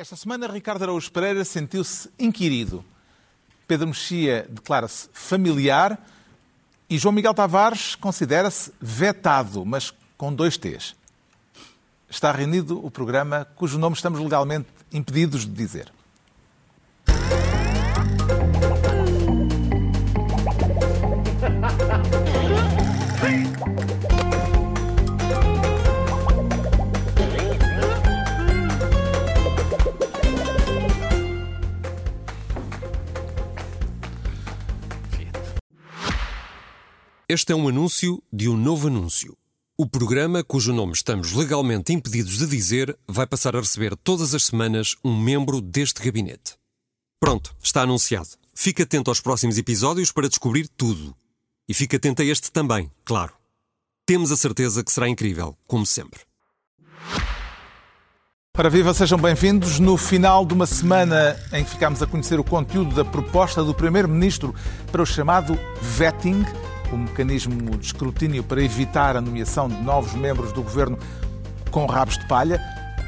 Esta semana, Ricardo Araújo Pereira sentiu-se inquirido. Pedro Mexia declara-se familiar e João Miguel Tavares considera-se vetado, mas com dois T's. Está reunido o programa cujo nome estamos legalmente impedidos de dizer. Este é um anúncio de um novo anúncio. O programa, cujo nome estamos legalmente impedidos de dizer, vai passar a receber todas as semanas um membro deste gabinete. Pronto, está anunciado. Fique atento aos próximos episódios para descobrir tudo. E fique atento a este também, claro. Temos a certeza que será incrível, como sempre. Para viva, sejam bem-vindos. No final de uma semana em que ficámos a conhecer o conteúdo da proposta do Primeiro-Ministro para o chamado vetting, o mecanismo de escrutínio para evitar a nomeação de novos membros do governo com rabos de palha.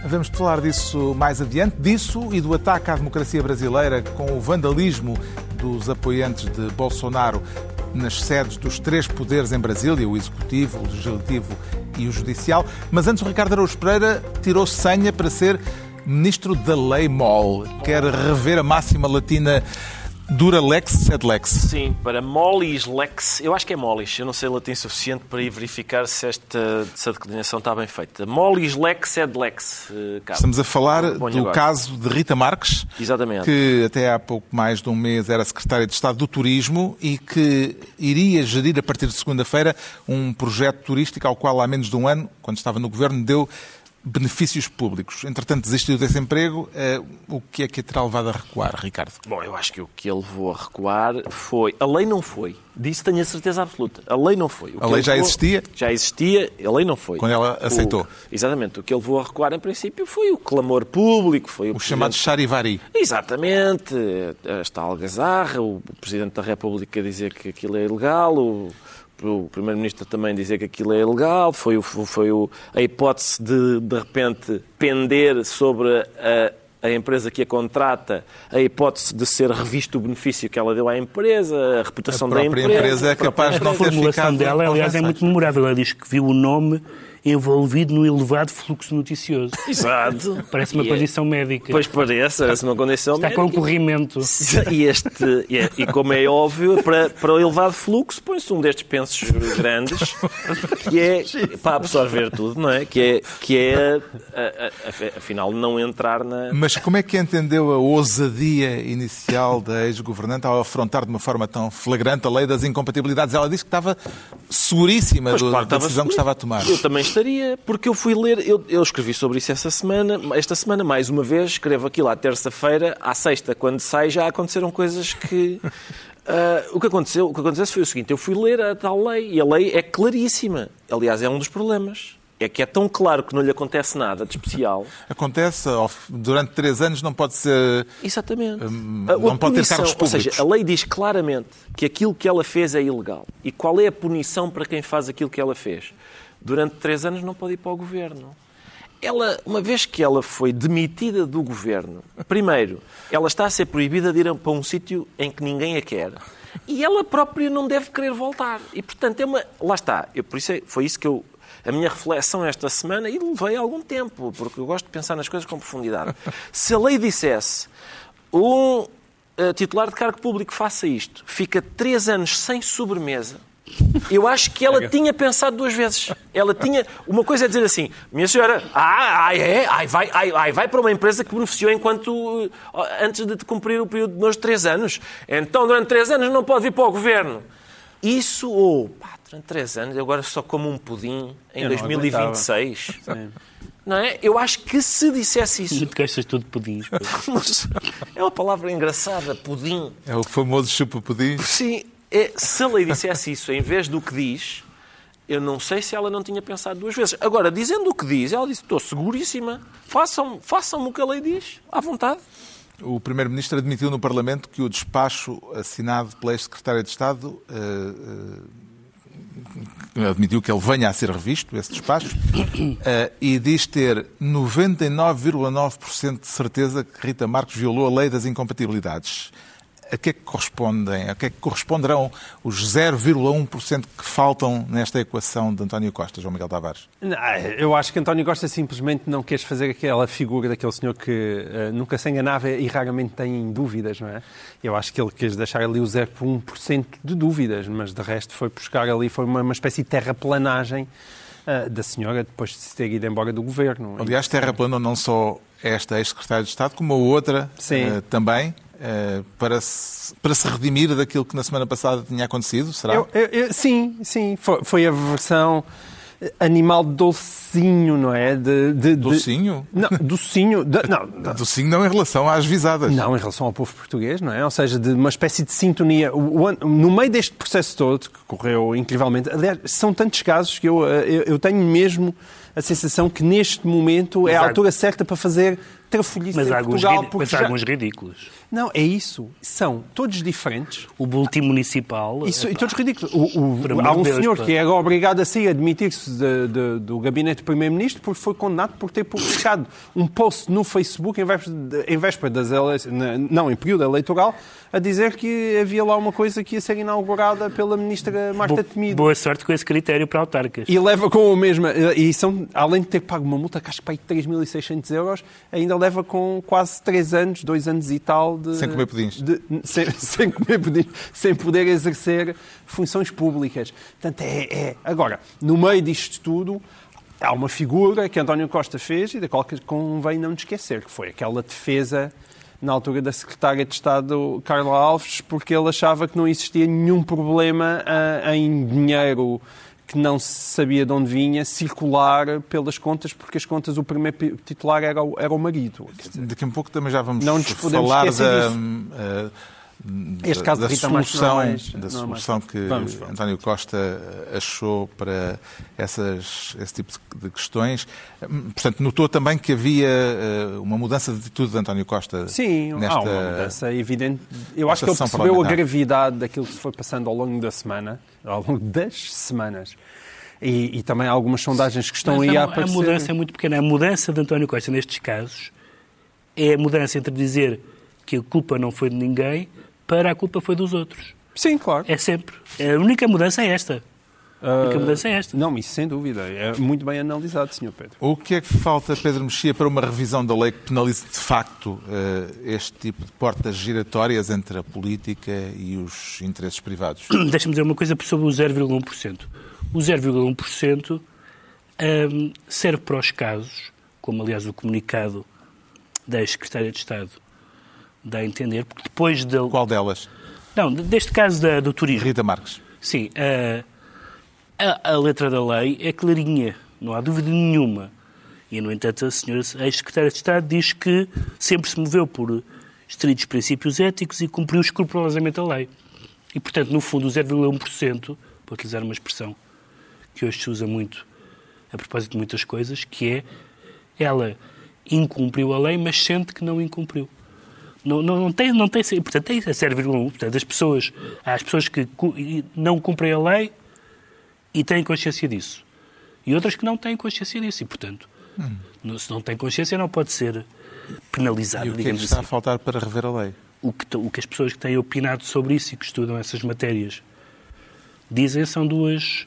Vamos falar disso mais adiante, disso e do ataque à democracia brasileira com o vandalismo dos apoiantes de Bolsonaro nas sedes dos três poderes em Brasília, o Executivo, o Legislativo e o Judicial. Mas antes o Ricardo Araújo Pereira tirou senha para ser ministro da Lei MOL. Quer rever a máxima latina Dura lex sed lex. Sim, para molis lex, eu acho que é molis, eu não sei latim suficiente para ir verificar se esta se a declinação está bem feita. Molis lex sed lex. Uh, Estamos a falar do agora. caso de Rita Marques, Exatamente. que até há pouco mais de um mês era secretária de Estado do Turismo e que iria gerir a partir de segunda-feira um projeto turístico ao qual há menos de um ano, quando estava no governo, deu benefícios públicos. Entretanto, desistiu desse emprego. Uh, o que é que a terá levado a recuar, Ricardo? Bom, eu acho que o que ele levou a recuar foi. A lei não foi. Disso tenho a certeza absoluta. A lei não foi. a lei já levou... existia? Já existia, a lei não foi. Quando ela aceitou? O... Exatamente. O que ele levou a recuar, em princípio, foi o clamor público. Foi o, o chamado charivari. Exatamente. Esta algazarra, o Presidente da República dizer que aquilo é ilegal, o o Primeiro-Ministro também dizer que aquilo é ilegal, foi, o, foi o, a hipótese de, de repente, pender sobre a, a empresa que a contrata, a hipótese de ser revisto o benefício que ela deu à empresa, a reputação a da empresa. A empresa é capaz de não ter ficado... A formulação dela, aliás, é muito memorável. Ela diz que viu o nome envolvido no elevado fluxo noticioso. Exato. Parece uma e é- condição é... médica. Pois parece, parece uma condição Está médica. Está com corrimento. E, este, e, é, e, como é óbvio, para, para o elevado fluxo põe-se um destes pensos grandes que é para absorver tudo, não é? Que é, que é a, a, afinal, não entrar na... Mas como é que entendeu a ousadia inicial da ex-governante ao afrontar de uma forma tão flagrante a lei das incompatibilidades? Ela disse que estava seguríssima do, claro, da decisão que estava a tomar. Eu também estaria, porque eu fui ler, eu, eu escrevi sobre isso essa semana, esta semana, mais uma vez, escrevo aquilo à terça-feira, à sexta, quando sai, já aconteceram coisas que. Uh, o, que aconteceu, o que aconteceu foi o seguinte: eu fui ler a tal lei e a lei é claríssima. Aliás, é um dos problemas. É que é tão claro que não lhe acontece nada de especial. Acontece, durante três anos não pode ser. Exatamente. Hum, não pode ter cargos públicos. Ou seja, a lei diz claramente que aquilo que ela fez é ilegal. E qual é a punição para quem faz aquilo que ela fez? Durante três anos não pode ir para o governo. Ela, uma vez que ela foi demitida do governo, primeiro, ela está a ser proibida de ir para um sítio em que ninguém a quer. E ela própria não deve querer voltar. E, portanto, é uma... lá está. Eu, por isso é, foi isso que eu a minha reflexão esta semana e levei algum tempo, porque eu gosto de pensar nas coisas com profundidade. Se a lei dissesse um uh, titular de cargo público faça isto, fica três anos sem sobremesa, eu acho que ela tinha pensado duas vezes. Ela tinha. Uma coisa é dizer assim, minha senhora, ah, ah é, ai, vai, ai, ai, vai para uma empresa que beneficiou enquanto. antes de cumprir o período de nós três anos. Então, durante três anos, não pode vir para o governo. Isso, ou, oh, pá, durante três anos, agora só como um pudim em 2026. Não é? Eu acho que se dissesse isso. Muito gastas tudo pudim. é uma palavra engraçada, pudim. É o famoso chupa-pudim. Sim, é, se a lei dissesse isso em vez do que diz, eu não sei se ela não tinha pensado duas vezes. Agora, dizendo o que diz, ela disse: estou seguríssima, façam, façam o que a lei diz, à vontade. O Primeiro-Ministro admitiu no Parlamento que o despacho assinado pela ex-Secretária de Estado uh, uh, admitiu que ele venha a ser revisto, esse despacho, uh, e diz ter 99,9% de certeza que Rita Marques violou a lei das incompatibilidades a que é que correspondem, a que é que corresponderão os 0,1% que faltam nesta equação de António Costa, João Miguel Tavares? Eu acho que António Costa simplesmente não quer fazer aquela figura daquele senhor que uh, nunca se enganava e raramente tem dúvidas, não é? Eu acho que ele quis deixar ali o 0,1% de dúvidas, mas de resto foi buscar ali, foi uma, uma espécie de terraplanagem uh, da senhora depois de se ter ido embora do governo. Aliás, terraplanou não só esta ex-secretária de Estado, como a outra uh, também, uh, para, se, para se redimir daquilo que na semana passada tinha acontecido, será? Eu, eu, eu, sim, sim. Foi, foi, a versão animal docinho, não é? De, de, docinho? De, não, docinho. De, não, não. Docinho não em relação às visadas. Não, em relação ao povo português, não é? Ou seja, de uma espécie de sintonia. No meio deste processo todo, que correu incrivelmente, aliás, são tantos casos que eu, eu, eu tenho mesmo a sensação que neste momento é a altura certa para fazer trafolhice mas em Portugal. Alguns, mas já... alguns ridículos. Não, é isso. São todos diferentes. O boletim municipal. Isso, e todos ridículos. O, o, há um Deus, senhor pá. que é obrigado a sair, a admitir-se do gabinete do Primeiro-Ministro porque foi condenado por ter publicado um post no Facebook em véspera, em véspera das eleições, não, em período eleitoral, a dizer que havia lá uma coisa que ia ser inaugurada pela Ministra Marta Temido. Boa sorte com esse critério para autarcas. E leva com o mesmo. E são, além de ter pago uma multa, que acho que para 3.600 euros, ainda leva com quase 3 anos, 2 anos e tal de, sem comer pudins. De, sem, sem, comer pudins, sem poder exercer funções públicas. Portanto, é, é. Agora, no meio disto tudo, há uma figura que António Costa fez e da qual convém não esquecer, que foi aquela defesa na altura da secretária de Estado Carla Alves, porque ele achava que não existia nenhum problema uh, em dinheiro que não se sabia de onde vinha circular pelas contas, porque as contas, o primeiro titular era o, era o marido. Daqui a um pouco também já vamos não falar da, uh, este caso da, da solução, mais, da solução que vamos, vamos. António Costa achou para essas, esse tipo de questões. Portanto, notou também que havia uh, uma mudança de atitude de António Costa Sim, nesta, há uma mudança evidente. Eu acho que ele percebeu a gravidade daquilo que se foi passando ao longo da semana, ao longo das semanas. E, e também há algumas sondagens que estão Mas aí a, a aparecer. A mudança é muito pequena. A mudança de António Costa nestes casos é a mudança entre dizer que a culpa não foi de ninguém para a culpa foi dos outros. Sim, claro. É sempre. A única mudança é esta. A única uh, mudança é esta. Não, isso sem dúvida. É muito bem analisado, Sr. Pedro. O que é que falta, Pedro Mexia, para uma revisão da lei que penalize de facto uh, este tipo de portas giratórias entre a política e os interesses privados? Deixa-me dizer uma coisa sobre o 0,1%. O 0,1% um, serve para os casos, como aliás o comunicado da ex-secretária de Estado dá a entender, porque depois de... Qual delas? Não, deste caso da, do turismo. Rita Marques. Sim. A, a, a, letra da lei é clarinha, não há dúvida nenhuma. E, no entanto, a senhora ex-secretária de Estado diz que sempre se moveu por estritos princípios éticos e cumpriu escrupulosamente a lei. E, portanto, no fundo, o 0,1%, para utilizar uma expressão que hoje se usa muito a propósito de muitas coisas, que é ela incumpriu a lei, mas sente que não incumpriu. Não, não, não, tem, não tem, portanto, tem 0,1. Portanto, as pessoas, há as pessoas que não cumprem a lei e têm consciência disso. E outras que não têm consciência disso. E, portanto, hum. se não tem consciência, não pode ser penalizado. E o que é que está assim. a faltar para rever a lei? O que, o que as pessoas que têm opinado sobre isso e que estudam essas matérias dizem são duas.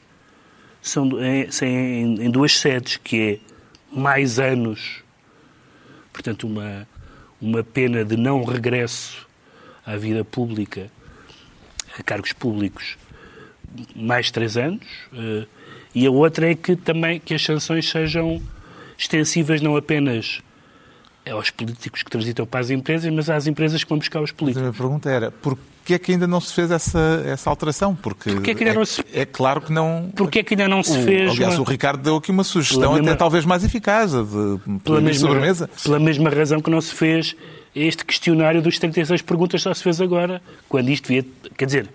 São, é, são em, em duas sedes, que é mais anos, portanto, uma uma pena de não regresso à vida pública, a cargos públicos, mais três anos, eh, e a outra é que também que as sanções sejam extensivas não apenas aos políticos que transitam para as empresas, mas às empresas que vão buscar os políticos. a minha pergunta era, por que é que ainda não se fez essa, essa alteração? Porque, Porque é, que ainda não se... é claro que não... Porque é que ainda não se fez... aliás, uma... o Ricardo deu aqui uma sugestão mesma... até talvez mais eficaz, de, pela mesma, sobremesa. Pela mesma razão que não se fez este questionário dos 36 perguntas só se fez agora, quando isto devia... Quer dizer,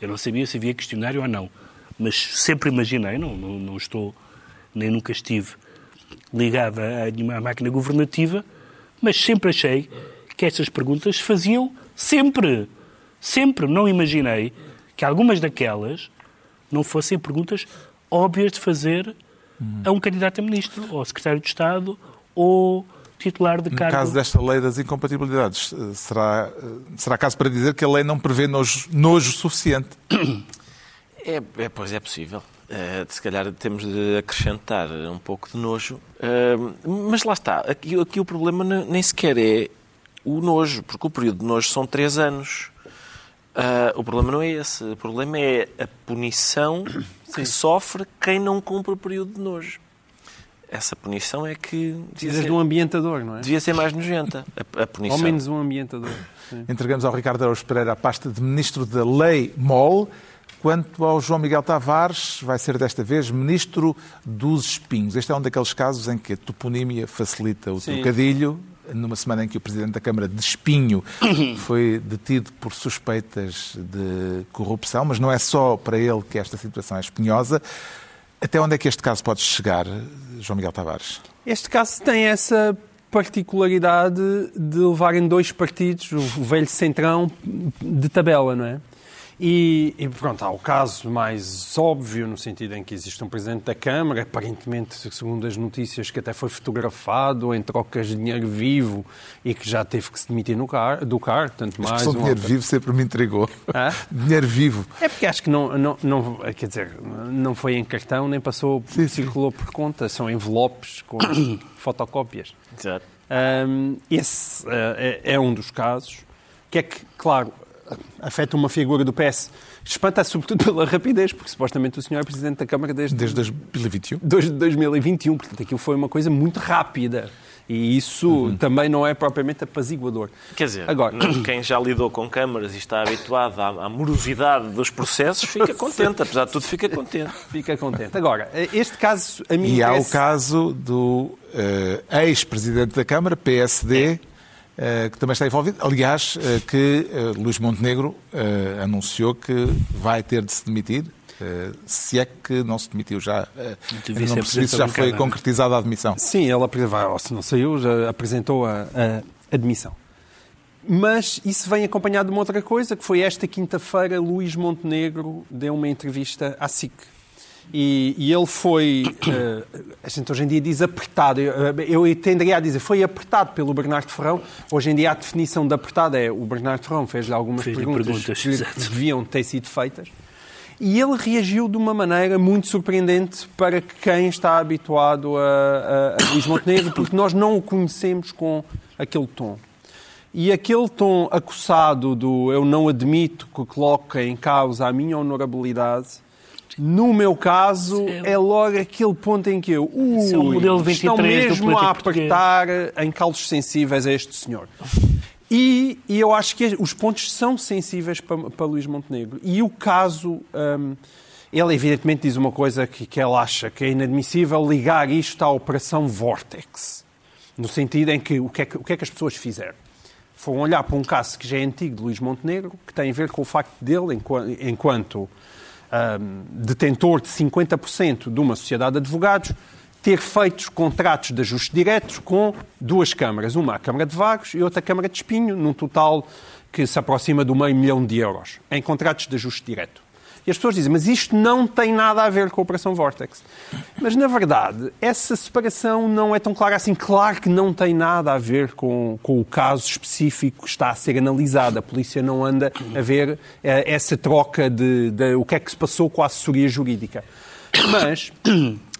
eu não sabia se havia questionário ou não, mas sempre imaginei, não, não, não estou, nem nunca estive ligado a nenhuma máquina governativa, mas sempre achei que estas perguntas faziam sempre Sempre não imaginei que algumas daquelas não fossem perguntas óbvias de fazer a um candidato a ministro, ou secretário de Estado, ou titular de No cargo. caso desta lei das incompatibilidades, eh, será, eh, será caso para dizer que a lei não prevê nojo, nojo suficiente? É, é, pois é possível. Eh, se calhar temos de acrescentar um pouco de nojo. Mas lá está. Aqui, aqui o problema ne- nem sequer é o nojo, porque o período de nojo são três anos. Ah, o problema não é esse. O problema é a punição que sofre quem não cumpre o período de nojo. Essa punição é que Precisas de um ambientador, não é? devia ser mais nojenta. A, a punição. Ao menos um ambientador. Sim. Entregamos ao Ricardo Araújo Pereira a pasta de Ministro da Lei MOL. Quanto ao João Miguel Tavares, vai ser desta vez Ministro dos Espinhos. Este é um daqueles casos em que a toponímia facilita o Sim. trocadilho. Numa semana em que o Presidente da Câmara de Espinho foi detido por suspeitas de corrupção, mas não é só para ele que esta situação é espinhosa. Até onde é que este caso pode chegar, João Miguel Tavares? Este caso tem essa particularidade de levarem dois partidos, o velho centrão, de tabela, não é? E, e, pronto, há o caso mais óbvio, no sentido em que existe um Presidente da Câmara, aparentemente, segundo as notícias, que até foi fotografado em trocas de dinheiro vivo e que já teve que se demitir no car do cargo, tanto A mais expressão um dinheiro alter- vivo sempre me intrigou. Hã? Dinheiro vivo. É porque acho que não, não, não, quer dizer, não foi em cartão, nem passou, Sim, sim. circulou por conta, são envelopes com fotocópias. Exato. Hum, esse eh, é, é um dos casos, que é que, claro, afeta uma figura do PS. Espanta sobretudo pela rapidez, porque supostamente o senhor é Presidente da Câmara desde, Desde 2021. desde 2021, portanto aquilo foi uma coisa muito rápida. E isso Uhum. também não é propriamente apaziguador. Quer dizer, Agora, quem já lidou com câmaras e está habituado à, à morosidade dos processos fica contente, apesar de tudo fica contente. fica contente. Agora, este caso a mim E há o caso do eh, ex-presidente da Câmara, PSD, eh, que também está envolvido. Aliás, eh, que eh, Luís Montenegro eh, anunciou que vai ter de se demitir. eh, se é que não se demitiu já. eh, não percebi se já foi concretizada a admissão. Sim, ela se não saiu, já apresentou a, a admissão. Mas isso vem acompanhado de uma outra coisa, que foi esta quinta-feira Luís Montenegro deu uma entrevista à SIC. E, e ele foi, eh, a gente hoje em dia diz apertado, eu, eu tenderia a dizer, foi apertado pelo Bernardo Ferrão. Hoje em dia a definição de apertado é o Bernardo Ferrão fez-lhe algumas Fez-lhe perguntas, perguntas, que exato. deviam ter sido feitas. E ele reagiu de uma maneira muito surpreendente para quem está habituado a, a, a Luís Montenegro, porque nós não o conhecemos com aquele tom. E aquele tom acossado do eu não admito que coloque em causa a minha honorabilidade, no meu caso, é logo aquele ponto em que eu. Ui, é o modelo estão 23 do mesmo a português. apertar em calos sensíveis a este senhor. E, e eu acho que os pontos são sensíveis para, para Luís Montenegro. E o caso. hum, ele, evidentemente, diz uma coisa que, que ele acha que é inadmissível ligar isto à Operação Vortex. No sentido em que o que é que, o que, é que as pessoas fizeram? Foram olhar para um caso que já é antigo de Luís Montenegro, que tem a ver com o facto dele, enqua- enquanto hum, detentor de 50% de uma sociedade de advogados, ter feito contratos de ajuste diretos com duas câmaras, uma a Câmara de Vagos e outra a Câmara de Espinho, num total que se aproxima do meio milhão de euros, em contratos de ajuste direto. E as pessoas dizem, mas isto não tem nada a ver com a Operação Vortex. Mas, na verdade, essa separação não é tão clara assim. Claro que não tem nada a ver com, com o caso específico que está a ser analisado. A polícia não anda a ver eh, essa troca de, de o que é que se passou com a assessoria jurídica. Mas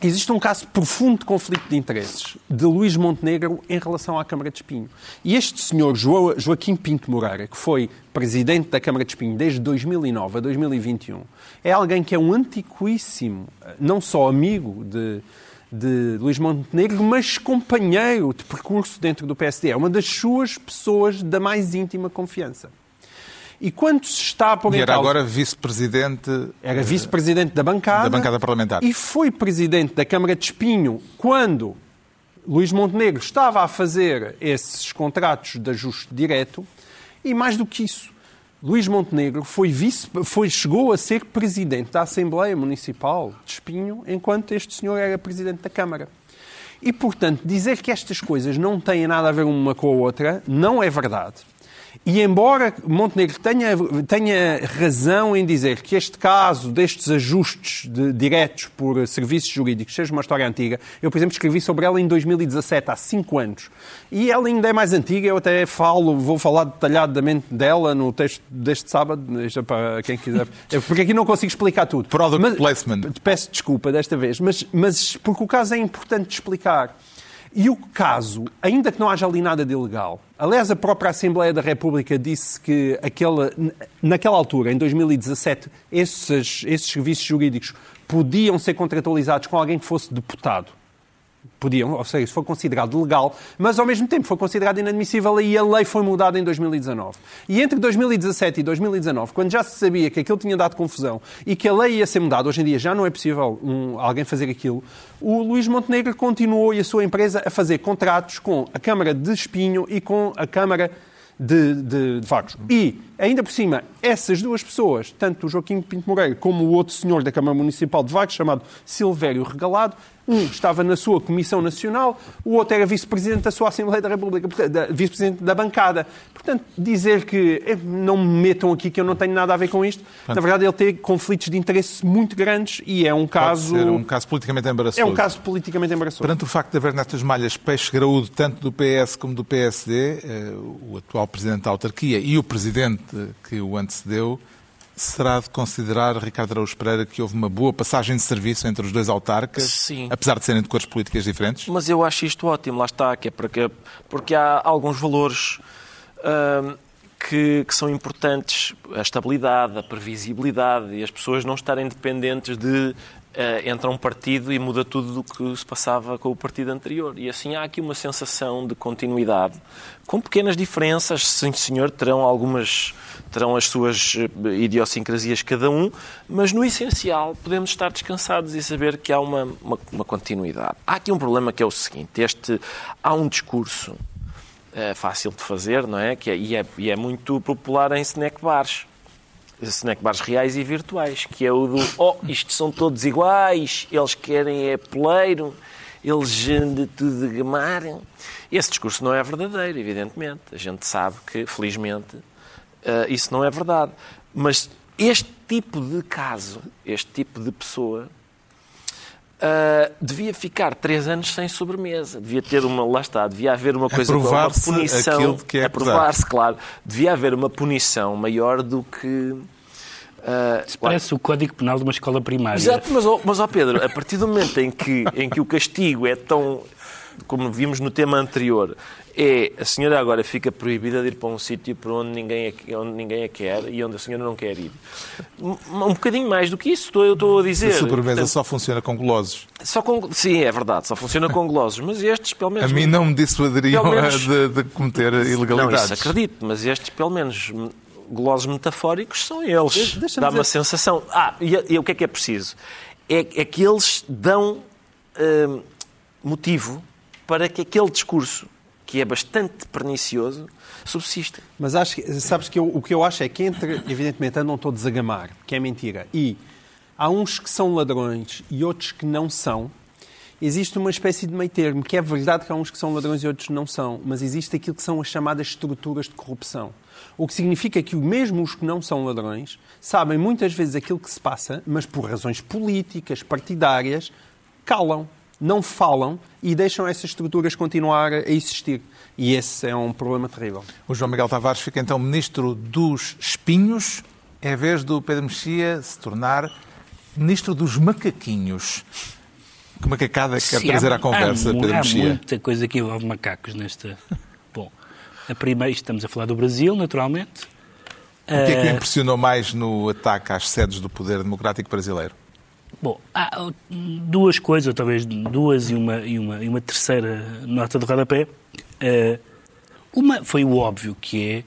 existe um caso profundo de conflito de interesses de Luís Montenegro em relação à Câmara de Espinho. E este senhor, Jo- Joaquim Pinto Moreira, que foi presidente da Câmara de Espinho desde 2009 a 2021, é alguém que é um antiquíssimo, não só amigo de, de Luís Montenegro, mas companheiro de percurso dentro do PSD. É uma das suas pessoas da mais íntima confiança. E quando se está a pôr E em era causa... agora vice-presidente Era vice-presidente da bancada. da bancada parlamentar. E foi presidente da Câmara de Espinho quando Luís Montenegro estava a fazer esses contratos de ajuste direto. E mais do que isso, Luís Montenegro foi vice, foi, chegou a ser presidente da Assembleia Municipal de Espinho enquanto este senhor era presidente da Câmara. E, portanto, dizer que estas coisas não têm nada a ver uma com a outra não é verdade. E embora Montenegro tenha, tenha razão em dizer que este caso destes ajustes de, diretos por serviços jurídicos seja uma história antiga, eu, por exemplo, escrevi sobre ela em 2017, há cinco anos. E ela ainda é mais antiga, eu até falo, vou falar detalhadamente dela no texto deste sábado, deixa para quem quiser. Porque aqui não consigo explicar tudo. Product mas, placement. Peço desculpa desta vez, mas, mas porque o caso é importante de explicar. E o caso, ainda que não haja ali nada de ilegal, aliás, a própria Assembleia da República disse que aquela, naquela altura, em 2017, esses, esses serviços jurídicos podiam ser contratualizados com alguém que fosse deputado podiam, ou seja, isso foi considerado legal, mas ao mesmo tempo foi considerado inadmissível e a lei foi mudada em 2019. E entre 2017 e 2019, quando já se sabia que aquilo tinha dado confusão e que a lei ia ser mudada, hoje em dia já não é possível um, alguém fazer aquilo, o Luís Montenegro continuou e a sua empresa a fazer contratos com a Câmara de Espinho e com a Câmara de, de, de Vagos. E, ainda por cima, essas duas pessoas, tanto o Joaquim Pinto Moreira como o outro senhor da Câmara Municipal de Vagos, chamado Silvério Regalado, um estava na sua Comissão Nacional, o outro era vice-presidente da sua Assembleia da República, vice-presidente da bancada. Portanto, dizer que eh, não me metam aqui que eu não tenho nada a ver com isto, Portanto, na verdade ele tem conflitos de interesse muito grandes e é um caso... Pode ser um caso politicamente embaraçoso. É um caso politicamente embaraçoso. Perante o facto de haver nestas malhas peixe graúdo tanto do PS como do PSD, eh, o atual presidente da autarquia e o presidente que o antecedeu, será de considerar, Ricardo Araújo Pereira, que houve uma boa passagem de serviço entre os dois autarcas, Sim. apesar de serem de cores políticas diferentes? Mas eu acho isto ótimo, lá está, que é porque, porque há alguns valores hum, que, que, são importantes, a estabilidade, a previsibilidade e as pessoas não estarem dependentes de Uh, entra um partido e muda tudo do que se passava com o partido anterior. E assim há aqui uma sensação de continuidade, com pequenas diferenças, sim senhor, terão algumas, terão as suas eh, idiosincrasias cada um, mas no essencial podemos estar descansados e saber que há uma, uma, uma continuidade. Há aqui um problema que é o seguinte, este, há um discurso é, fácil de fazer, não é? Que é, e, é, e é muito popular em snack bars snack bars reais e virtuais, que é o do oh, isto são todos iguais, eles querem é poleiro, eles de tudo de gamar. Esse discurso não é verdadeiro, evidentemente. A gente sabe que, felizmente, uh, isso não é verdade. Mas este tipo de caso, este tipo de pessoa, Uh, devia ficar três anos sem sobremesa. Devia ter uma. Lá está, devia haver uma coisa. Uma punição. Que é Aprovar-se, claro. Devia haver uma punição maior do que. Uh, Isso parece o código penal de uma escola primária. Exato, mas, oh, mas oh Pedro, a partir do momento em que, em que o castigo é tão. Como vimos no tema anterior, é a senhora agora fica proibida de ir para um sítio para onde ninguém, a, onde ninguém a quer e onde a senhora não quer ir. Um, um bocadinho mais do que isso, estou, eu estou a dizer. A sobremesa só funciona com golosos. Só com, sim, é verdade, só funciona com golosos, mas estes, pelo menos... A mim não me dissuaderiam menos, de, de cometer ilegalidades. Não, isso acredito, mas estes, pelo menos, golosos metafóricos são eles. Dá uma sensação... Ah, e, e, o que é que é preciso? É, é que eles dão hum, motivo para que aquele discurso que é bastante pernicioso, subsiste. Mas acho sabes que eu, o que eu acho é que entre, evidentemente, andam todos a gamar, que é mentira, e há uns que são ladrões e outros que não são, existe uma espécie de meio termo, que é verdade que há uns que são ladrões e outros não são, mas existe aquilo que são as chamadas estruturas de corrupção. O que significa que mesmo os que não são ladrões sabem muitas vezes aquilo que se passa, mas por razões políticas, partidárias, calam não falam e deixam essas estruturas continuar a existir. E esse é um problema terrível. O João Miguel Tavares fica então ministro dos espinhos, em vez do Pedro Mexia se tornar ministro dos macaquinhos. Que macacada quer trazer à conversa, há, Pedro há Mexia? Há muita coisa que envolve macacos nesta... Bom, a primeira, estamos a falar do Brasil, naturalmente. O que é que o impressionou mais no ataque às sedes do poder democrático brasileiro? Bom, há duas coisas, ou talvez duas e uma, e uma, e uma terceira nota de rodapé. Uh, uma foi o óbvio, que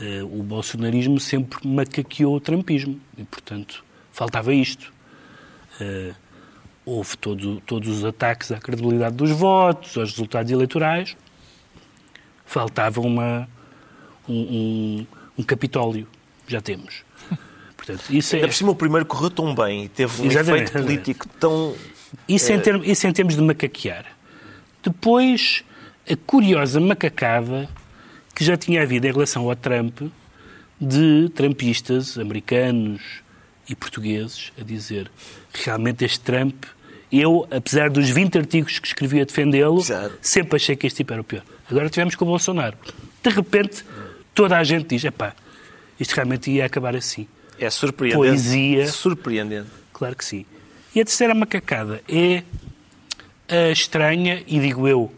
é uh, o bolsonarismo sempre macaqueou o trumpismo e, portanto, faltava isto. Uh, houve todo, todos os ataques à credibilidade dos votos, aos resultados eleitorais. Faltava uma, um, um, um Capitólio. Já temos. Portanto, isso Ainda é... por cima o primeiro correu tão bem e teve um exatamente, efeito político tão... Isso, é... em termos, isso em termos de macaquear. Depois, a curiosa macacada que já tinha havido em relação ao Trump de trumpistas americanos e portugueses a dizer realmente este Trump, eu, apesar dos 20 artigos que escrevi a defendê-lo, sempre achei que este tipo era o pior. Agora tivemos com o Bolsonaro. De repente, toda a gente diz, epá, isto realmente ia acabar assim. É surpreendente. Poesia. Surpreendente. Claro que sim. E a terceira macacada é a estranha, e digo eu,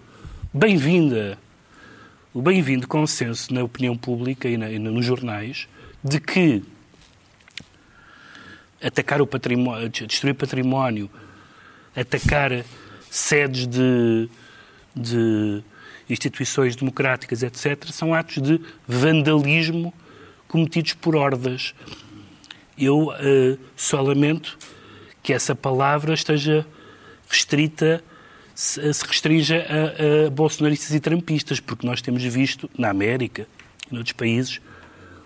bem-vinda, o bem-vindo consenso na opinião pública e, na, e nos jornais de que atacar o património, destruir património, atacar sedes de, de instituições democráticas, etc., são atos de vandalismo cometidos por hordas. Eu uh, só lamento que essa palavra esteja restrita, se, se restrinja a, a bolsonaristas e trampistas, porque nós temos visto na América e noutros países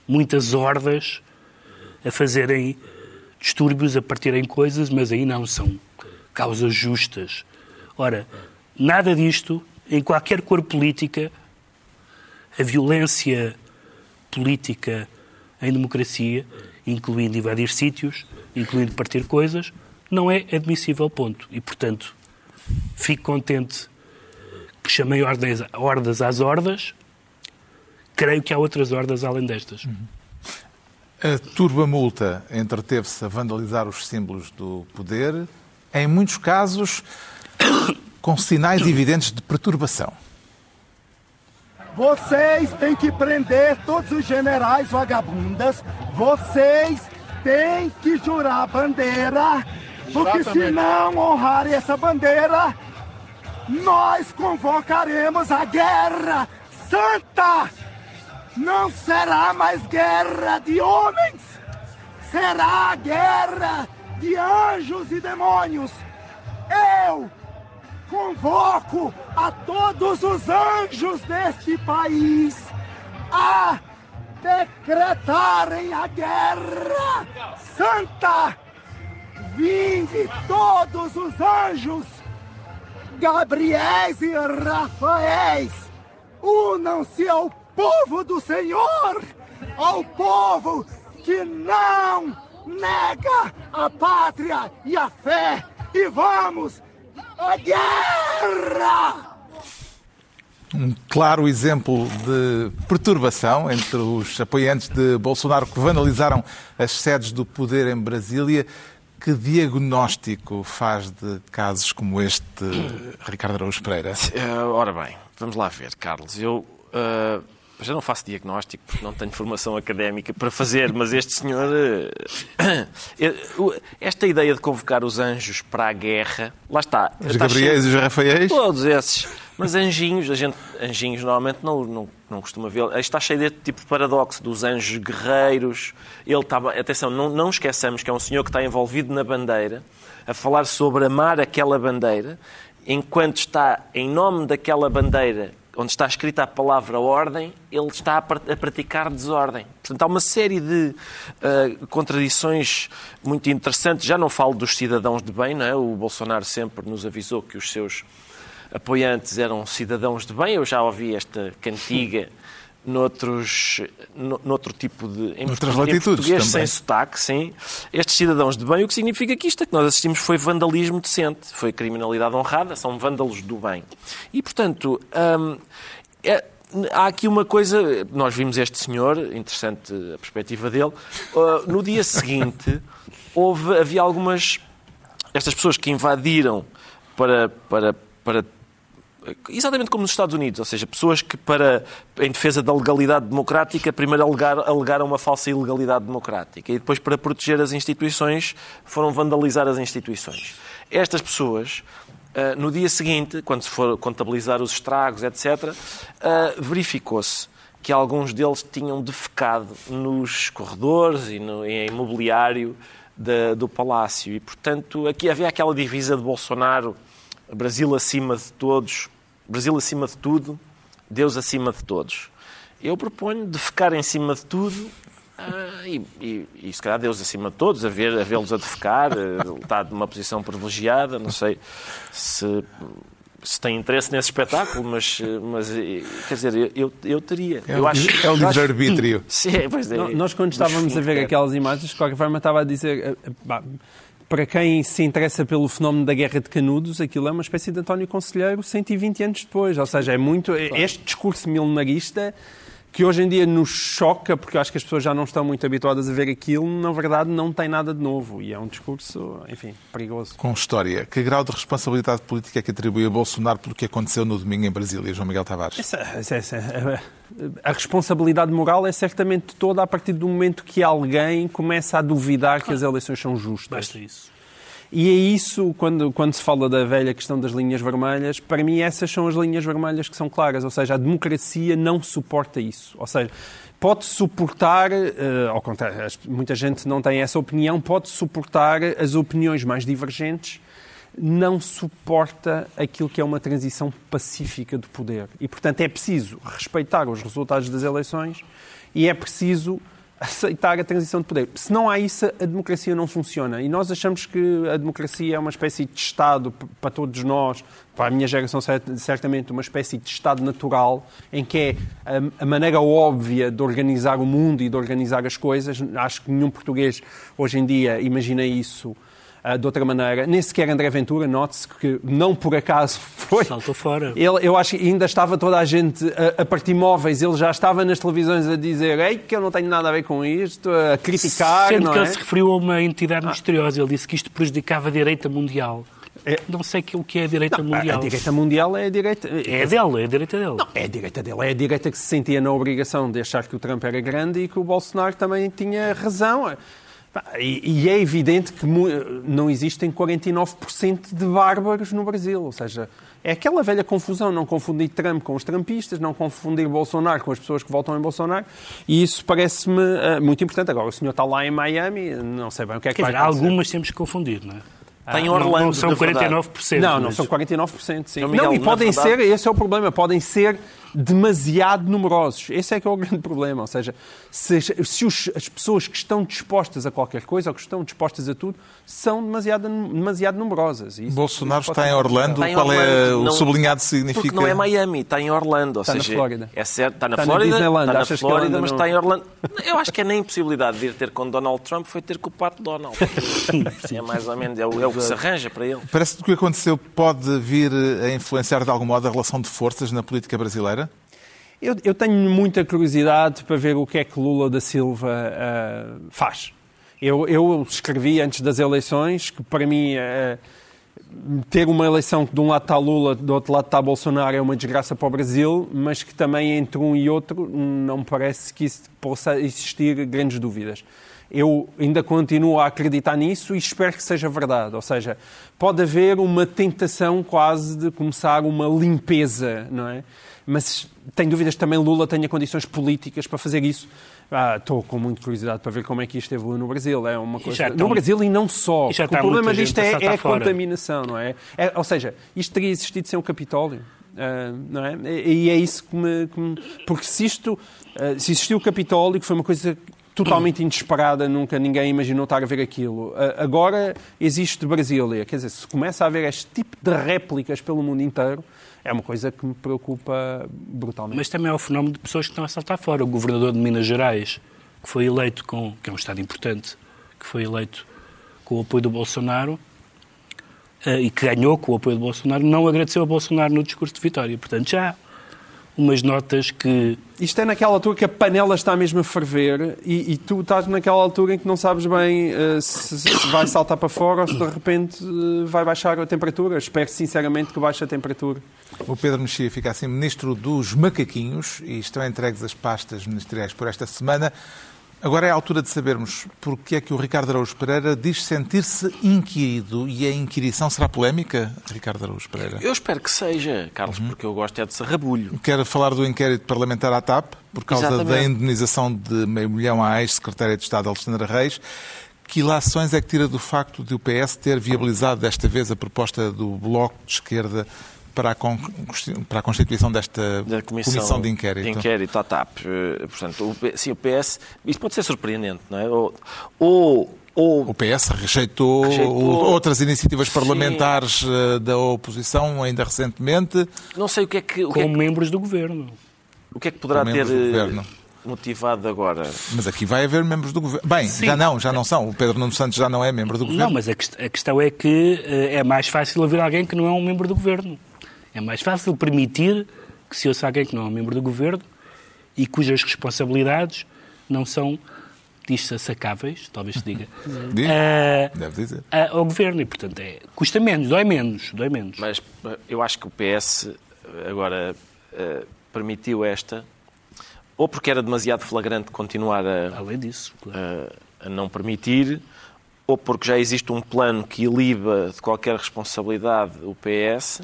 muitas hordas a fazerem distúrbios, a partirem coisas, mas aí não são causas justas. Ora, nada disto, em qualquer cor política, a violência política em democracia, incluindo invadir sítios, incluindo partir coisas, não é admissível, ponto. E, portanto, fico contente que chamei ordens, hordas às hordas. Creio que há outras hordas além destas. A turba multa entreteve-se a vandalizar os símbolos do poder, em muitos casos com sinais evidentes de perturbação. Vocês têm que prender todos os generais vagabundas. Vocês têm que jurar a bandeira. Porque Exatamente. se não honrarem essa bandeira, nós convocaremos a guerra santa. Não será mais guerra de homens, será guerra de anjos e demônios. Eu convoco a todos os anjos deste país a decretarem a guerra santa. Vinde todos os anjos, Gabriéis e Rafaéis, unam-se ao povo do Senhor, ao povo que não nega a pátria e a fé, e vamos a guerra! Um claro exemplo de perturbação entre os apoiantes de Bolsonaro que vandalizaram as sedes do poder em Brasília. Que diagnóstico faz de casos como este, Ricardo Araújo Pereira? Uh, ora bem, vamos lá ver, Carlos. Eu uh, já não faço diagnóstico porque não tenho formação académica para fazer, mas este senhor. Uh, esta ideia de convocar os anjos para a guerra, lá está. Os Gabriéis e os Rafaéis? Todos esses. Mas anjinhos, a gente, anjinhos normalmente não, não, não costuma ver. Está cheio deste tipo de paradoxo dos anjos guerreiros. Ele estava. Atenção, não, não esqueçamos que é um senhor que está envolvido na bandeira, a falar sobre amar aquela bandeira, enquanto está em nome daquela bandeira onde está escrita a palavra ordem, ele está a praticar desordem. Portanto, há uma série de uh, contradições muito interessantes. Já não falo dos cidadãos de bem, não é? O Bolsonaro sempre nos avisou que os seus apoiantes eram cidadãos de bem. Eu já ouvi esta cantiga noutros, no, noutro tipo de. Em Noutras latitudes também. sem sotaque, sim. Estes cidadãos de bem, o que significa que isto é que nós assistimos foi vandalismo decente, foi criminalidade honrada, são vândalos do bem. E, portanto, hum, é, há aqui uma coisa. Nós vimos este senhor, interessante a perspectiva dele. Uh, no dia seguinte, houve, havia algumas. Estas pessoas que invadiram para, para, para exatamente como nos Estados Unidos, ou seja, pessoas que, para, em defesa da legalidade democrática, primeiro alegaram, alegaram uma falsa ilegalidade democrática e depois, para proteger as instituições, foram vandalizar as instituições. Estas pessoas, eh, no dia seguinte, quando se for contabilizar os estragos, etc., eh, verificou-se que alguns deles tinham defecado nos corredores e no em imobiliário de, do palácio. E, portanto, aqui havia aquela divisa de Bolsonaro Brasil acima de todos, Brasil acima de tudo, Deus acima de todos. Eu proponho de ficar em cima de tudo uh, e, e, e, se calhar Deus acima de todos, a ver a vê-los a defecar, uh, está numa posição privilegiada, não sei se se tem interesse nesse espetáculo, mas, mas quer dizer, eu, eu teria. É eu o, acho, é o livre-arbítrio. Sim, pois é. Nós, quando estávamos a ver é. aquelas imagens, de qualquer forma, estava a dizer. eh, pá, Para quem se interessa pelo fenómeno da Guerra de Canudos, aquilo é uma espécie de António Conselheiro 120 anos depois. Ou seja, é muito. Este discurso milenarista que hoje em dia nos choca, porque eu acho que as pessoas já não estão muito habituadas a ver aquilo, na verdade não tem nada de novo. E é um discurso, enfim, perigoso. Com história, que grau de responsabilidade política é que atribui a Bolsonaro pelo que aconteceu no domingo em Brasília, João Miguel Tavares? Essa- essa- essa- a responsabilidade moral é certamente toda a partir do momento que alguém começa a duvidar que as eleições são justas. Basta isso. E é isso, quando, quando se fala da velha questão das linhas vermelhas, para mim essas são as linhas vermelhas que são claras. Ou seja, a democracia não suporta isso. Ou seja, pode suportar, eh, ao contrário, muita gente não tem essa opinião, pode suportar as opiniões mais divergentes, não suporta aquilo que é uma transição pacífica de poder. E, portanto, é preciso respeitar os resultados das eleições e é preciso aceitar a transição de poder. Se não há isso, a democracia não funciona. E nós achamos que a democracia é uma espécie de Estado para todos nós, para a minha geração cer- certamente, uma espécie de Estado natural, em que é a maneira óbvia de organizar o mundo e de organizar as coisas. Acho que nenhum português hoje em dia imagina isso ah, de outra maneira. Nem sequer André Ventura, note-se que não por acaso foi. Saltou fora. Ele, eu acho que ainda estava toda a gente a, a partir móveis, ele já estava nas televisões a dizer Ei, que eu não tenho nada a ver com isto, a criticar, Sendo não que é? ele se referiu a uma entidade misteriosa. Ele disse que isto prejudicava a direita mundial. É. Não sei o que é a direita Não, mundial. A direita mundial é a direita... É dele, é a direita dele. Não, é a direita dele. É a direita que se sentia na obrigação de achar que o Trump era grande e que o Bolsonaro também tinha razão. E, e é evidente que não existem 49% de bárbaros no Brasil. Ou seja, é aquela velha confusão, não confundir Trump com os trumpistas, não confundir Bolsonaro com as pessoas que votam em Bolsonaro. E isso parece-me eh, muito importante. Agora, o senhor está lá em Miami, não sei bem o que é que Quer vai dizer, acontecer. algumas temos que confundir, não é? Tem Não- Orlando, Não são na verdade. 49%. Não, não mas- são 49%, sim. Não, Miguel, não, e podem verdade- ser, esse é o problema, podem ser demasiado numerosos. Esse é que é o grande problema. Ou seja, se, se os- as pessoas que estão dispostas a qualquer coisa ou que estão dispostas a tudo são demasiado, demasiado numerosas. Isso- Bolsonaro isso está em Orlando, Está em qual é Orlando, o não- sublinhado significa? Porque não é Miami, está em Orlando. Ou Está na seja, Flórida. É certo, está na Está na Flórida, Disneyland, está na achas que Flórida, mas no- está em Orlando. Eu acho que é nem impossibilidade de ir ter com Donald Trump foi ter com o Pato Donald. é mais ou menos, é o, é o que se arranja para ele. Parece que o que aconteceu pode vir a influenciar de algum modo a relação de forças na política brasileira? Eu, eu tenho muita curiosidade para ver o que é que Lula da Silva ah, faz. Eu, eu escrevi antes das eleições que, para mim, ah, ter uma eleição que de um lado está Lula, do outro lado está Bolsonaro é uma desgraça para o Brasil, mas que também entre um e outro não me parece que isso possa existir grandes dúvidas. Eu ainda continuo a acreditar nisso e espero que seja verdade. Ou seja, pode haver uma tentação quase de começar uma limpeza, não é? Mas tenho dúvidas que também Lula tenha condições políticas para fazer isso. Ah, Estou com muita curiosidade para ver como é que isto evolui no Brasil. É uma coisa... No Brasil e não só. o problema disto é, é a contaminação, não é? É- Ou seja, isto teria existido sem o Capitólio. ah, não é? E é isso que me. que me- porque se isto. ah, se existiu o Capitólio, que foi uma coisa totalmente inesperada, nunca ninguém imaginou estar a ver aquilo. Ah, agora existe Brasília. Quer dizer, se começa a haver este tipo de réplicas pelo mundo inteiro, é uma coisa que me preocupa brutalmente. Mas também é o fenómeno de pessoas que estão a saltar fora. O governador de Minas Gerais, que foi eleito com. que é um Estado importante, que foi eleito com o apoio do Bolsonaro eh, e que ganhou com o apoio do Bolsonaro, não agradeceu a Bolsonaro no discurso de vitória. Portanto, já umas notas que. Isto é naquela altura que a panela está mesmo a ferver e, e tu estás naquela altura em que não sabes bem eh, se, se vai saltar para fora ou se de repente eh, vai baixar a temperatura. Espero sinceramente que baixe a temperatura. O Pedro Mexia fica assim ministro dos macaquinhos e estão entregues as pastas ministeriais por esta semana. Agora é a altura de sabermos porque é que o Ricardo Araújo Pereira diz sentir-se inquirido e a inquirição será polémica, Ricardo Araújo Pereira? Eu espero que seja, Carlos, porque eu gosto é de sarrabulho. Quer falar do inquérito parlamentar à TAP, por causa Exatamente. da indenização de meio milhão à ex-secretária de Estado Alexandra Reis. Que ilações é que tira do facto de o PS ter viabilizado desta vez a proposta do Bloco de Esquerda para a, con- para a constituição desta da comissão, de inquérito? De inquérito à TAP. Eh, Portanto, o, sim, o PS. Isto pode ser surpreendente, não é? Ou, ou ou O PS rejeitou, Rejeitou. outras iniciativas Sim. parlamentares eh, da oposição ainda recentemente. não sei o que é que, o que, é como que, membros do governo. o que, é que poderá Com ter motivado agora. Mas aqui vai haver membros do governo. Bem, já não, já não são. O Pedro Nuno Santos já não é membro do governo. Não, mas a, quest- a questão é que eh, é mais fácil haver alguém que não é um membro do governo. É mais fácil permitir que se ouça alguém que não é um membro do governo e cujas responsabilidades não são, diz-se, sacáveis, talvez se diga, Diz? eh, Deve dizer. a- ao governo. E, portanto, é, custa menos, dói menos, dói menos. Mas eh, eu acho que o PS agora eh, permitiu esta, ou porque era demasiado flagrante continuar a, Além disso, claro. a- a não permitir, ou porque já existe um plano que iliba de qualquer responsabilidade o PS,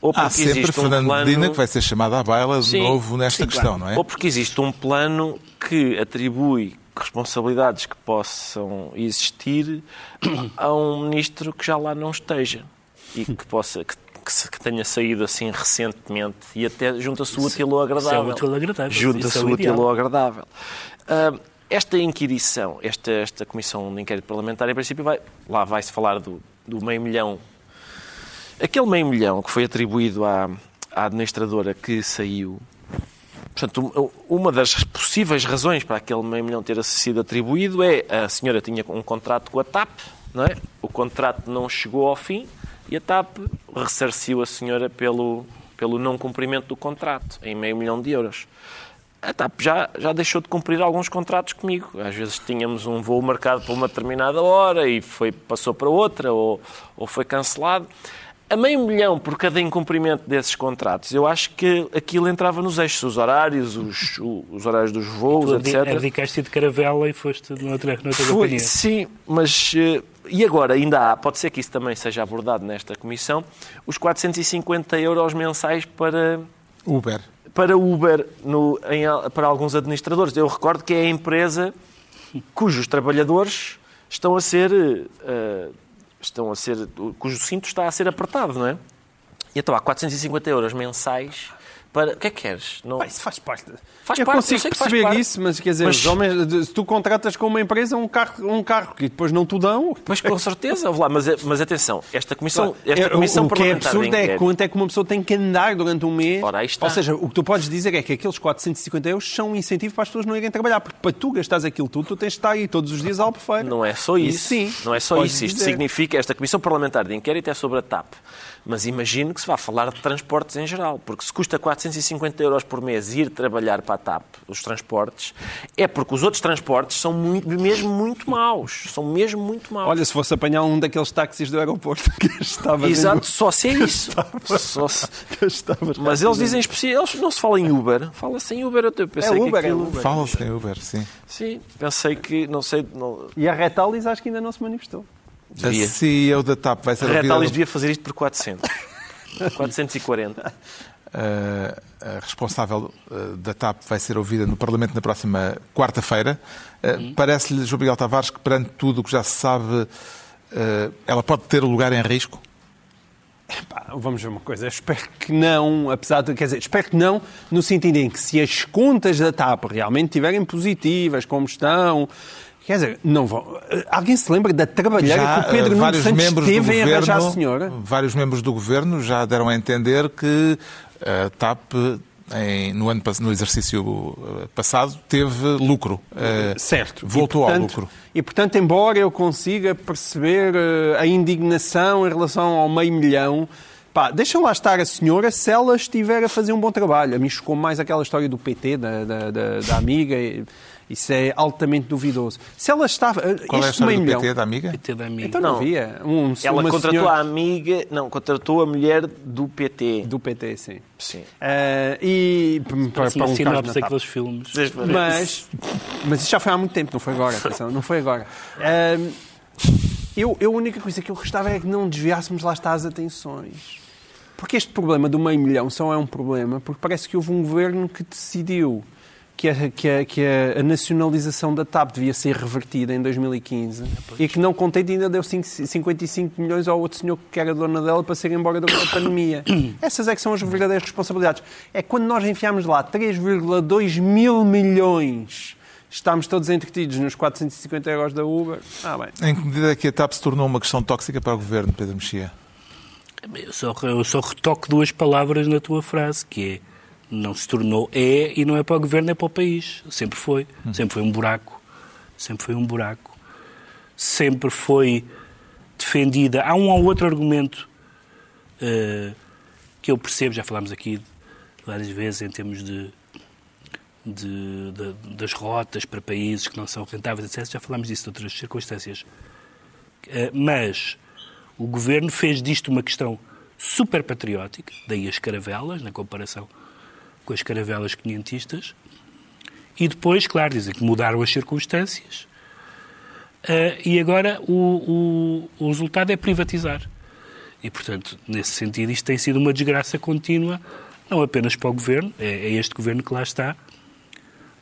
ou porque Há sempre existe um Fernando plano... Medina que vai ser chamado à baila de Sim, novo nesta sim, questão, claro. não é? Ou porque existe um plano que atribui responsabilidades que possam existir a um ministro que já lá não esteja e que possa que, que que tenha saído assim recentemente e até junta-se o útil ao agradável. Isso é útil ao agradável, Junta-se é o útil ao agradável. Ah, esta inquirição, esta, esta comissão de inquérito parlamentar, em princípio, vai, lá vai-se falar do, do meio milhão Aquele meio milhão que foi atribuído à, à administradora que saiu, portanto, um- uma das possíveis razões para aquele meio milhão ter sido atribuído é a senhora tinha um contrato com a TAP, não é? O contrato não chegou ao fim e a TAP ressarciu a senhora pelo, pelo não cumprimento do contrato, em meio milhão de euros. A TAP já, já deixou de cumprir alguns contratos comigo. Às vezes tínhamos um voo marcado para uma determinada hora e foi, passou para outra ou, ou foi cancelado. A meio milhão por cada incumprimento desses contratos, eu acho que aquilo entrava nos eixos, os horários, os, os horários dos voos, Tu abdi- etc. abdicaste de caravela e foste noutra, noutra Foi, companhia. sim, mas eh, e agora ainda há, pode ser que isso também seja abordado nesta comissão, os 450 euros mensais para Uber. para Uber no- em para alguns administradores. Eu recordo que é a empresa cujos trabalhadores estão a ser eh, estão a ser cujo cinto está a ser apertado, não é? E então há 450 euros mensais para o que é que queres? Não... Pá, isso faz parte. Faz eu parte, eu consigo faz perceber parte. isso, mas quer dizer, Mas- os homens, se tu contratas com uma empresa um carro, um carro que depois não te dão. Mas com certeza, lá, mas, mas atenção, esta comissão, esta É, comissão o, que é absurdo é quanto é que uma pessoa tem que andar durante um mês. Ora, aí está. Ou seja, o que tu podes dizer é que aqueles 450 euros são um incentivo para as pessoas não irem trabalhar, porque para tu gastares aquilo tudo, tu tens de estar aí todos os dias à albufeira. Não é só isso. sim. Não é só isso. Isto dizer. significa, esta Comissão Parlamentar de Inquérito é sobre a TAP. Mas imagino que se vá falar de transportes em geral, porque se custa 450 euros por mês ir trabalhar para a TAP, os transportes, é porque os outros transportes são muito- mesmo muito maus. São mesmo muito maus. Olha, se fosse apanhar um daqueles táxis do aeroporto que estava Exato, só se é isso. Só se- Mas eles dizem eles não se fala em Uber, fala-se em Uber. Eu pensei É que Uber, é aquilo... Uber. Fala-se em Uber, sim. Sim, pensei que, não sei, não... E a Retalis acho que ainda não se manifestou. Devia. A CEO da TAP vai ser a ouvida Retalis no- devia fazer isto por 400. 440. Uh, a responsável uh, da TAP vai ser ouvida no Parlamento na próxima quarta-feira. Uh, Parece-lhe, João Miguel Tavares, que perante tudo o que já se sabe, ela pode ter lugar em risco? Pá, vamos ver uma coisa, eu espero que não, apesar de, quer dizer, espero que não, no sentido em que se as contas da TAP realmente estiverem positivas, como estão, quer dizer, não vão. Alguém se lembra da trabalheira que o Pedro uh, Nuno Santos teve em arranjar a governo, senhora? vários membros do governo já deram a entender que a TAP em- no, ano, no exercício passado teve lucro. Certo. Voltou E, ao portanto- lucro. E, portanto, embora eu consiga perceber eh, a indignação em relação ao meio milhão, pá, deixa lá estar a senhora se ela estiver a fazer um bom trabalho. A mim chocou mais aquela história do PT, da, da, da- da amiga. Isso é altamente duvidoso. Se ela estava... eh, Qual é a este história do milhão... PT, da amiga? PT da amiga. Então não, Não. havia. Um, Ela uma contratou senhora a amiga, não, contratou a mulher do PT. do PT, sim. Sim. Eh, e para, para um sinopse daqueles filmes. Mas, mas isso já foi há muito tempo, não foi agora, atenção, não foi agora. Ahm, eu, eu, a única coisa que eu gostava é que não desviássemos lá está as atenções. Porque este problema do meio milhão só é um problema porque parece que houve um governo que decidiu que a, que a, que a- a nacionalização da TAP devia ser revertida em 2015 e que não contente ainda deu cinco- 55 milhões ao outro senhor que era dona dela para ser embora da pandemia. Essas é que são as verdadeiras responsabilidades. É quando nós enfiámos lá 3,2 mil milhões estamos todos entretidos nos 450 euros da Uber. Ah, bem. Em que medida é que a TAP se tornou uma questão tóxica para o governo, Pedro Mexia? Eu só, eu só retoco duas palavras na tua frase, que é não se tornou é e não é para o governo, é para o país. Sempre foi. Hum. Sempre foi um buraco. Sempre foi um buraco. Sempre foi defendida. Há um ou outro argumento uh, que eu percebo, já falámos aqui várias vezes em termos de, de, de, das rotas para países que não são rentáveis, etc. Já falámos disso outras circunstâncias. Uh, mas o governo fez disto uma questão super patriótica, daí as caravelas, na comparação com as caravelas quinhentistas, e depois, claro, dizem que mudaram as circunstâncias, uh, e agora o, o, o resultado é privatizar. E, portanto, nesse sentido, isto tem sido uma desgraça contínua, não apenas para o governo, é, é este governo que lá está,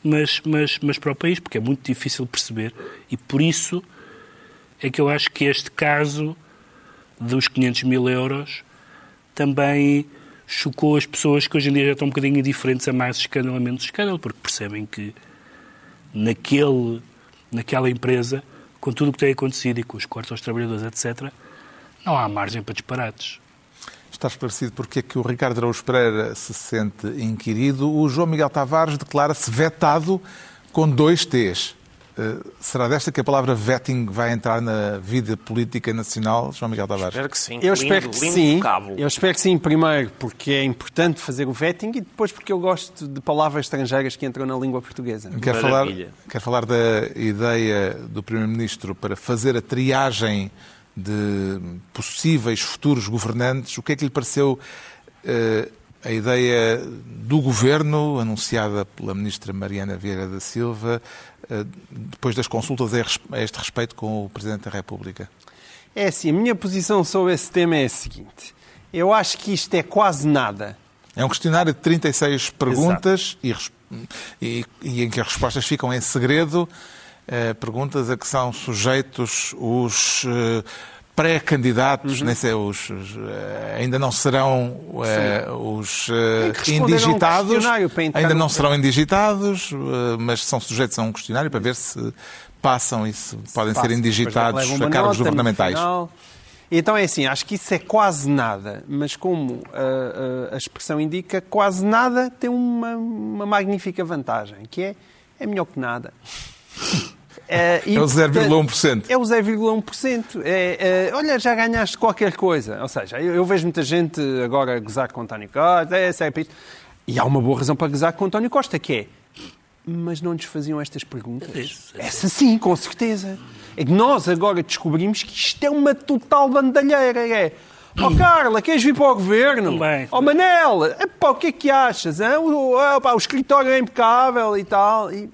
mas, mas, mas para o país, porque é muito difícil perceber. E por isso é que eu acho que este caso dos 500 mil euros também chocou as pessoas que hoje em dia já estão um bocadinho indiferentes a mais escândalo a menos escândalo, porque percebem que naquele, naquela empresa, com tudo o que tem acontecido e com os cortes aos trabalhadores, etc., não há margem para disparates. Está esclarecido porque é que o Ricardo Araújo Pereira se sente inquirido. O João Miguel Tavares declara-se vetado com dois T's. Eh, será desta que a palavra vetting vai entrar na vida política nacional, João Miguel Tavares? Espero que sim. Eu lindo, espero que lindo sim. vocábulo. Eu espero que sim, primeiro porque é importante fazer o vetting e depois porque eu gosto de palavras estrangeiras que entram na língua portuguesa. Quer falar, quer falar da ideia do Primeiro-Ministro para fazer a triagem de possíveis futuros governantes? O que é que lhe pareceu eh, a ideia do Governo, anunciada pela Ministra Mariana Vieira da Silva, eh, depois das consultas a res- a este respeito com o Presidente da República? É assim, a minha posição sobre esse tema é a seguinte. Eu acho que isto é quase nada. É um questionário de 36 perguntas e, e- e em que as respostas ficam em segredo. eh, perguntas a que são sujeitos os eh, pré-candidatos, Uhum. nem sei, os, os, eh, ainda não serão eh, os a um indigitados, entrar ainda no- não serão indigitados, eh, mas são sujeitos a um questionário para ver se passam e se podem Passa, ser indigitados a cargos no governamentais. Então é assim, acho que isso é quase nada, mas como ah, a expressão indica, quase nada tem uma, uma magnífica vantagem, que é, é melhor que nada. É, e, É o portanto, 0,1%. É o 0,1%. É, é, olha, já ganhaste qualquer coisa. Ou seja, eu, eu vejo muita gente agora gozar com António Costa, é, é, isto. e há uma boa razão para gozar com António Costa, que é mas não nos faziam estas perguntas? isso, é Essa sim, com certeza. É que nós agora descobrimos que isto é uma total bandalheira. É. Ó Carla, queres vir para o governo? Bem. Ó Manel, epá, o que é que achas? O, o- o escritório é impecável e tal. E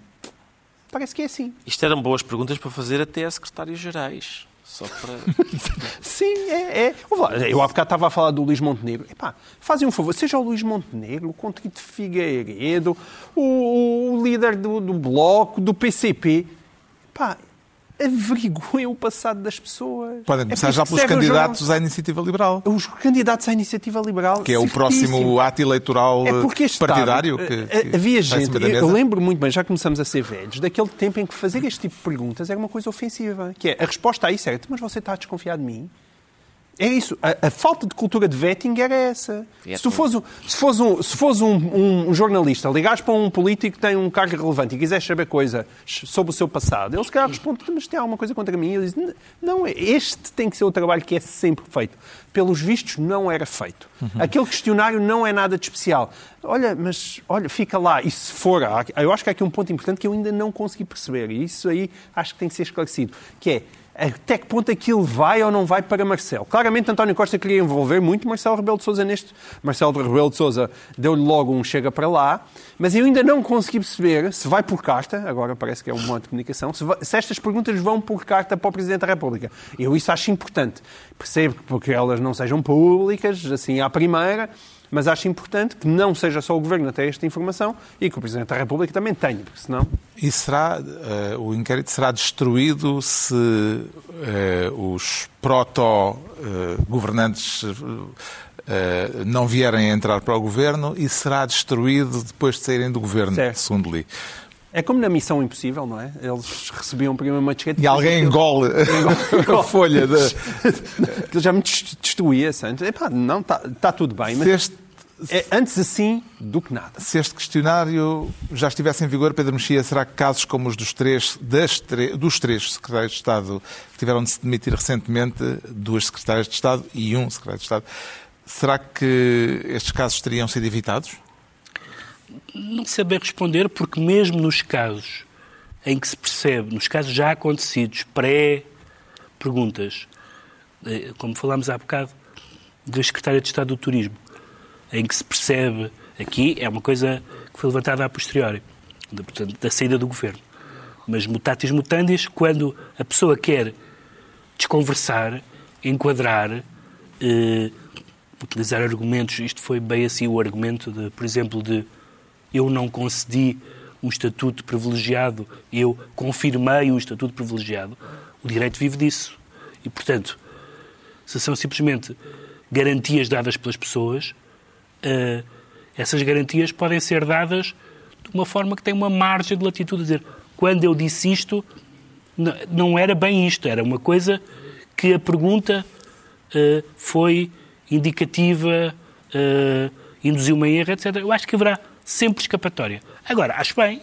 parece que é assim. Isto eram boas perguntas para fazer até a secretários-gerais. Só para... Sim, é. é. Eu há bocado estava a falar do Luís Montenegro. Epá, fazem um favor, seja o Luís Montenegro, o Contrito Figueiredo, o, o líder do, do Bloco, do PCP. Epá, averiguem o passado das pessoas. Podem É começar por já pelos candidatos à Iniciativa Liberal. Os candidatos à Iniciativa Liberal. Que é o próximo ato eleitoral É porque este partidário Estado, que, eh, que havia gente, eu, lembro muito bem, já começamos a ser velhos, daquele tempo em que fazer este tipo de perguntas era uma coisa ofensiva. Que é, a resposta a isso era, mas você está a desconfiar de mim? Era isso. A, a falta de cultura de vetting era essa. Se tu fores, um- se fores, um, se fores um, um- um jornalista, ligares para um político que tem um cargo relevante e quiseres saber coisas sobre o seu passado, ele se calhar responde, mas tem alguma coisa contra mim? Ele diz, "N- não, este tem que ser o trabalho que é sempre feito. Pelos vistos, não era feito. Aquele questionário não é nada de especial. Olha, mas olha, fica lá. E se for, eu acho que há aqui um ponto importante que eu ainda não consegui perceber. E isso aí acho que tem que ser esclarecido. Que é, até que ponto aquilo vai ou não vai para Marcelo. Claramente António Costa queria envolver muito Marcelo Rebelo de Sousa neste. Marcelo Rebelo de Sousa deu-lhe logo um chega para lá, mas eu ainda não consegui perceber se vai por carta, agora parece que é um modo de comunicação, se, vai- se estas perguntas vão por carta para o Presidente da República. Eu isso acho importante. Percebo que porque elas não sejam públicas, assim à primeira, mas acho importante que não seja só o Governo a ter esta informação e que o Presidente da República também tenha, porque senão... E será, eh, o inquérito será destruído se eh, os proto-governantes não vierem a entrar para o governo e será destruído depois de saírem do governo, Certo. segundo li. É como na Missão Impossível, não é? Eles recebiam primeiro uma disquete E alguém engole a folha. De... Já me dest- destruía-se antes. Epá, não, está tá tudo bem, mas Se este, é antes assim do que nada. se este questionário já estivesse em vigor, Pedro Mexia, será que casos como os dos três, tre- dos três secretários de Estado que tiveram de se demitir recentemente, duas secretárias de Estado e um secretário de Estado, será que estes casos teriam sido evitados? Não saber responder, porque mesmo nos casos em que se percebe, nos casos já acontecidos, pré-perguntas, eh, como falámos há bocado, da Secretária de Estado do Turismo, em que se percebe, aqui é uma coisa que foi levantada a posteriori, da, portanto, da saída do governo. Mas mutatis mutandis, quando a pessoa quer desconversar, enquadrar, eh, utilizar argumentos, isto foi bem assim o argumento, de, por exemplo, de eu não concedi um estatuto privilegiado, eu confirmei um estatuto privilegiado. O direito vive disso. E, portanto, se são simplesmente garantias dadas pelas pessoas, eh, essas garantias podem ser dadas de uma forma que tem uma margem de latitude. Dizer, quando eu disse isto, não era bem isto, era uma coisa que a pergunta eh, foi indicativa, eh, induziu uma erro, etc. Eu acho que haverá sempre escapatória. Agora, acho bem,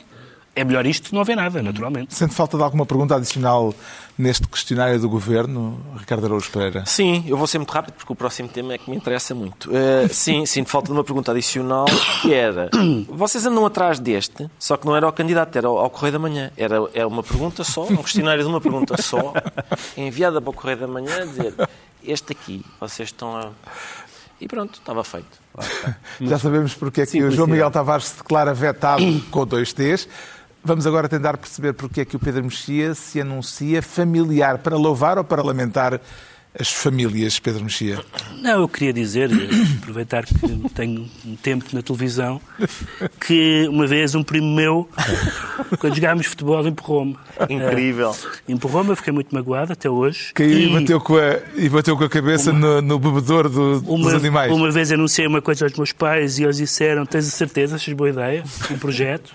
é melhor isto não haver nada, naturalmente. Sente falta de alguma pergunta adicional neste questionário do Governo, Ricardo Araújo Pereira? Sim, eu vou ser muito rápido porque o próximo tema é que me interessa muito. Eh, sim, sinto falta de uma pergunta adicional que era: vocês andam atrás deste, só que não era ao candidato, era ao, ao Correio da Manhã. Era, era uma pergunta só, um questionário de uma pergunta só, enviada para o Correio da Manhã, a dizer: este aqui, vocês estão a. E pronto, estava feito. Já sabemos porque é que o João Simplicidade. Miguel Tavares se declara vetado com dois T's. Vamos agora tentar perceber porque é que o Pedro Mexia se anuncia familiar para louvar ou para lamentar as famílias, Pedro Mexia. Não, eu queria dizer, eh, aproveitar que tenho um tempo na televisão, que uma vez um primo meu, quando jogámos futebol, empurrou-me. Incrível. Eh, Empurrou-me, eu fiquei muito magoado até hoje. Caiu e, bateu, com a, e bateu com a cabeça no, no bebedouro do- dos Uma, animais. uma vez anunciei uma coisa aos meus pais e eles disseram: Tens a certeza, achas boa ideia? Um projeto.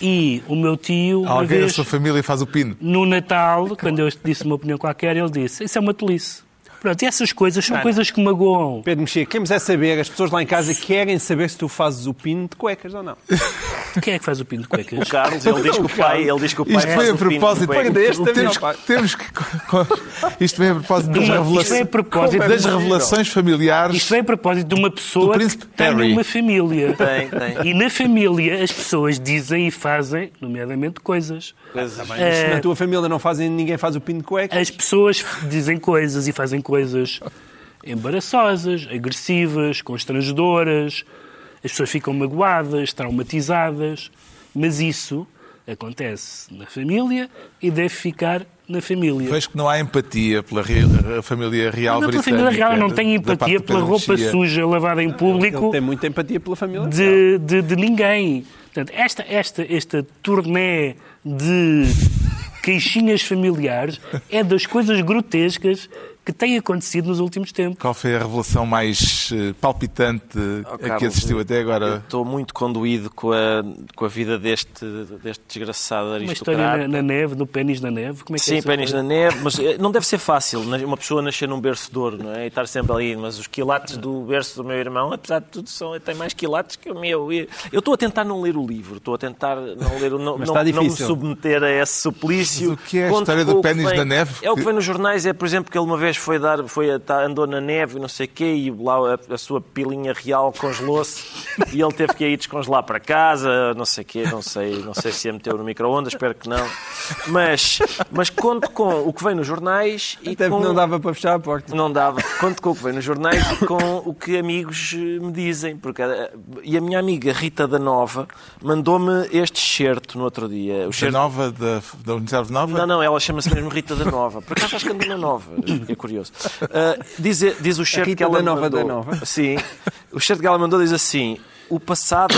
E o meu tio, Alguém da sua família faz o pino. no Natal, quando eu disse uma opinião qualquer, ele disse: Isso é uma tolice. Pronto, e essas coisas são coisas que magoam. Pedro Mexia, queremos é saber, as pessoas lá em casa querem saber se tu fazes o pino de cuecas ou não. Quem é que faz o pino de cuecas? O Carlos, ele diz que o pai, ele diz que o pai Isto faz foi a propósito. Deste, temos, meu pai. temos que. Isto vem a propósito das, Isto revelações- vem a propósito das revelações familiares. Isto vem a propósito de uma pessoa Do que tem Harry. uma família. Tem, tem. E na família as pessoas dizem e fazem, nomeadamente, coisas. Coisas. Mas se na tua família não fazem, ninguém faz o pino de cuecas. As pessoas dizem coisas e fazem coisas embaraçosas, agressivas, constrangedoras. As pessoas ficam magoadas, traumatizadas. Mas isso acontece na família e deve ficar na família. Vejo que não há empatia pela re- família real Não, pela britânica. família real não tem empatia pela roupa suja lavada em público. Ele tem muita empatia pela família. de, de, de ninguém. Portanto, esta, esta, esta turnê de queixinhas familiares é das coisas grotescas que têm acontecido nos últimos tempos. Qual foi a revelação mais eh, palpitante Oh, a que Carlos, assistiu até Eu agora? estou muito conduído com a, com a vida deste, deste desgraçado Uma história aristocrata. na, na neve, no pênis na neve. Como é que é Sim, essa pênis na neve, mas eh, não deve ser fácil né? uma pessoa nascer num berço de ouro não é? e estar sempre ali. Mas os quilates do berço do meu irmão, apesar de tudo, são, tem mais quilates que o meu. Eu estou a tentar não ler o livro, estou a tentar não ler o não, não, não me submeter a esse suplício. Mas o que é a Conto história do pênis na neve? É o que Que- vem nos jornais, é por exemplo que ele uma vez foi dar, foi tá- andou na neve e não sei o quê, e lá a, a sua pilinha real congelou-se e ele teve que ir descongelar para casa, não sei o quê, não sei, não sei se a meteu no micro-ondas, espero que não. Mas, mas conto com o que vem nos jornais e Até com... porque não dava para fechar a porta. Não dava. Conto com o que vem nos jornais e com o que amigos eh, me dizem. Porque, eh, e a minha amiga Rita da Nova mandou-me este excerto no outro dia. O Da nova, da, da Universidade de Nova? não, não, ela chama-se mesmo Rita da Nova. Por acaso acho que anda na Nova. Curioso. Ah, diz, diz o chefe que ela da Nova mandou. da Nova. Sim. O chefe que ela mandou diz assim: o passado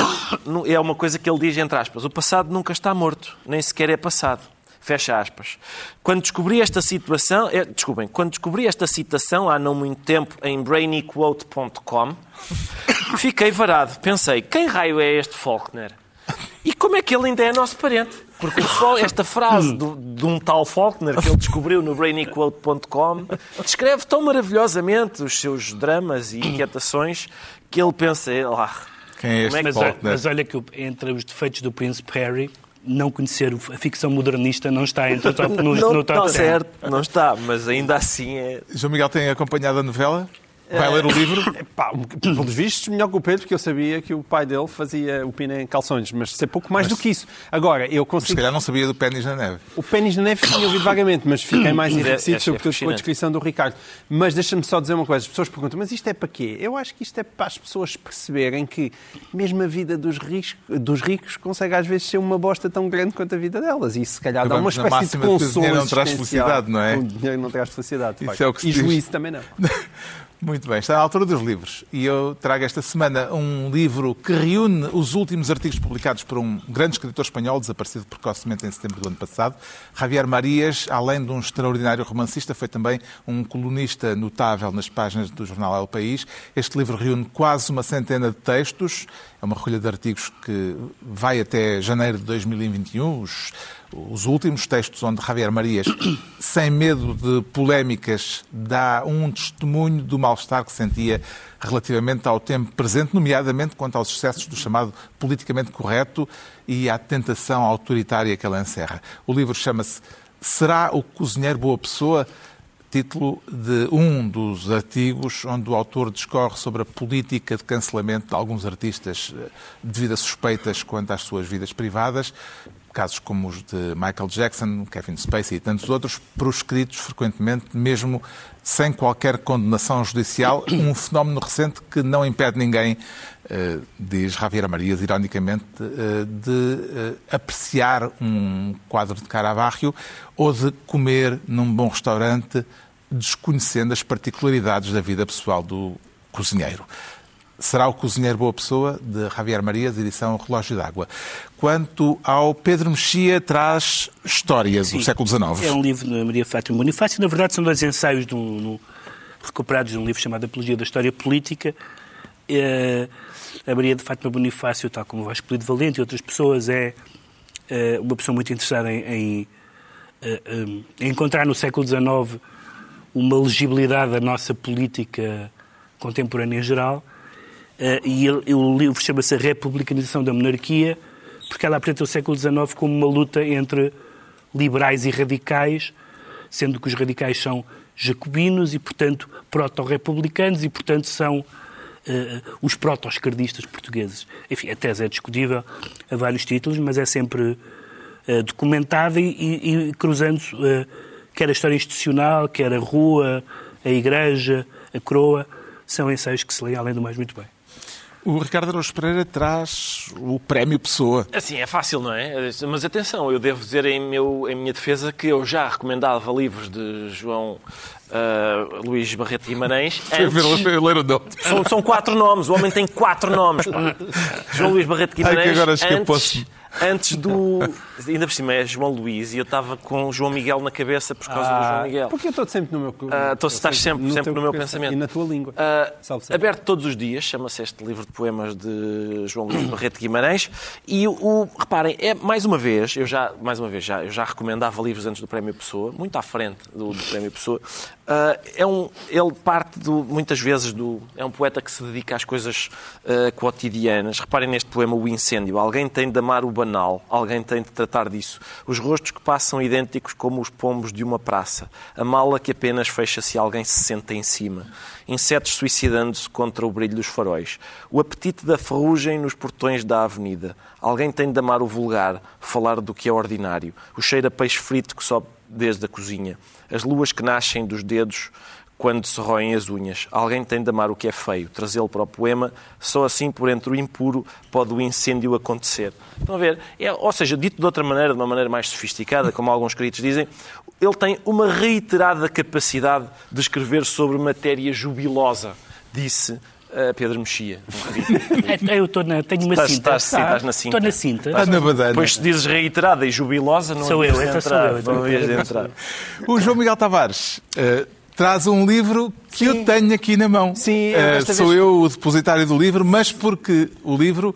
é uma coisa que ele diz entre aspas. O passado nunca está morto, nem sequer é passado. Fecha aspas. Quando descobri esta situação, é, desculpem, quando descobri esta citação há não muito tempo em brainyquote.com, fiquei varado. Pensei, quem raio é este Faulkner? E como é que ele ainda é nosso parente? Porque o Fal- esta frase do- de um tal Faulkner que ele descobriu no brainyquote.com descreve tão maravilhosamente os seus dramas e inquietações que ele pensa, "É lá, Quem é este é que- Mas, Faulkner? mas olha que entre os defeitos do Príncipe Harry, não conhecer a ficção modernista não está entre o top, no, não no top está 10. certo, não está, mas ainda assim é... João Miguel tem acompanhado a novela? Vai ler o livro? Pá, pelos vistos, melhor que o Pedro, porque eu sabia que o pai dele fazia o pina em calções, mas sei pouco mais Mas- do que isso. Agora, eu Se consigo. calhar não sabia do pênis na neve. O pênis na neve tinha ouvido vagamente, mas fiquei mais É- enriquecido, é sobretudo com a descrição do Ricardo. Mas deixa-me só dizer uma coisa: as pessoas perguntam, mas isto é para quê? Eu acho que isto é para as pessoas perceberem que mesmo a vida dos ricos, dos ricos consegue às vezes ser uma bosta tão grande quanto a vida delas. E se calhar dá uma espécie de que o consolo. dinheiro não traz felicidade, não é? O dinheiro não traz felicidade. de Isso é o que se e diz. juízo também não. Muito bem, está na altura dos livros. E eu trago esta semana um livro que reúne os últimos artigos publicados por um grande escritor espanhol, desaparecido precocemente em setembro do ano passado. Javier Marias, além de um extraordinário romancista, foi também um colunista notável nas páginas do jornal El País. Este livro reúne quase uma centena de textos. É uma recolha de artigos que vai até janeiro de 2021. Os, os últimos textos onde Javier Marias, sem medo de polémicas, dá um testemunho do mal-estar que sentia relativamente ao tempo presente, nomeadamente quanto aos excessos do chamado politicamente correto e à tentação autoritária que ele encerra. O livro chama-se Será o cozinheiro boa pessoa? título de um dos artigos onde o autor discorre sobre a política de cancelamento de alguns artistas eh, devido a suspeitas quanto às suas vidas privadas, casos como os de Michael Jackson, Kevin Spacey e tantos outros, proscritos frequentemente, mesmo sem qualquer condenação judicial, um fenómeno recente que não impede ninguém, eh, diz Javier Marias, ironicamente, eh, de eh, apreciar um quadro de Caravaggio ou de comer num bom restaurante, desconhecendo as particularidades da vida pessoal do cozinheiro. Será o Cozinheiro Boa Pessoa, de Javier Marias, edição Relógio d'Água. Quanto ao Pedro Mexia, traz história do Sim. século XIX. É um livro da Maria Fátima Bonifácio. Na verdade, são dois ensaios de um- no- recuperados de um livro chamado Apologia da História Política. Eh, a Maria de Fátima Bonifácio, tal como o Vasco Polido Valente e outras pessoas, é eh, uma pessoa muito interessada em, em, eh, em encontrar no século XIX uma legibilidade da nossa política contemporânea em geral. Eh, e ele- o livro chama-se A Republicanização da Monarquia, porque ela apresenta o século XIX como uma luta entre liberais e radicais, sendo que os radicais são jacobinos e, portanto, proto-republicanos e, portanto, são eh, os proto-esquerdistas portugueses. Enfim, a tese é discutível a vários títulos, mas é sempre eh, documentada e, e- e cruzando eh, quer a história institucional, quer a rua, a igreja, a coroa, são ensaios que se leem, além do mais, muito bem. O Ricardo Araújo Pereira traz o Prémio Pessoa. Assim, é fácil, não é? Mas atenção, eu devo dizer em, meu, em minha defesa que eu já recomendava livros de João ah, Luís Barreto Guimarães. Antes-. São, são quatro nomes, o homem tem quatro nomes. Pá. João Luís Barreto Guimarães. Ai, que agora acho que eu antes, posso- antes do. Ainda por cima é João Luís e eu estava com João Miguel na cabeça por causa do João Miguel. Porque eu estou sempre no meu... Ah, então, estás sempre- sempre teu no meu pensamento. E na tua língua. Ah, Salve sempre. aberto todos os dias, chama-se este livro de poemas de João Luís Barreto Guimarães. E o, reparem, é mais uma vez, eu já, mais uma vez, já, eu já recomendava livros antes do Prémio Pessoa, muito à frente do, do Prémio Pessoa. Ah, é um, ele parte do, muitas vezes do. É um poeta que se dedica às coisas ah, cotidianas. Reparem neste poema O Incêndio. Alguém tem de amar o banal, alguém tem de tratar disso. Os rostos que passam idênticos como os pombos de uma praça. A mala que apenas fecha se alguém se senta em cima. Insetos suicidando-se contra o brilho dos faróis. O apetite da ferrugem nos portões da avenida. Alguém tem de amar o vulgar, falar do que é ordinário. O cheiro a peixe frito que sobe desde a cozinha. As luas que nascem dos dedos quando se roem as unhas. Alguém tem de amar o que é feio, trazê-lo para o poema, só assim por entre o impuro pode o incêndio acontecer. Estão a ver? É, ou seja, dito de outra maneira, de uma maneira mais sofisticada, como alguns críticos dizem, ele tem uma reiterada capacidade de escrever sobre matéria jubilosa, disse eh, Pedro Mexia. crítico. É, Eu estou na, tenho uma Estás- cinta. estás- sim, estás na cinta. Estou na cinta. Está na badana. Depois se dizes reiterada e jubilosa, não Sou havias eu, então sou entrar. eu, então. Não havias de entrar. O João Miguel Tavares eh, traz um livro que eu tenho aqui na mão. Sim, desta sou vez- eu o depositário do livro, mas porque o livro,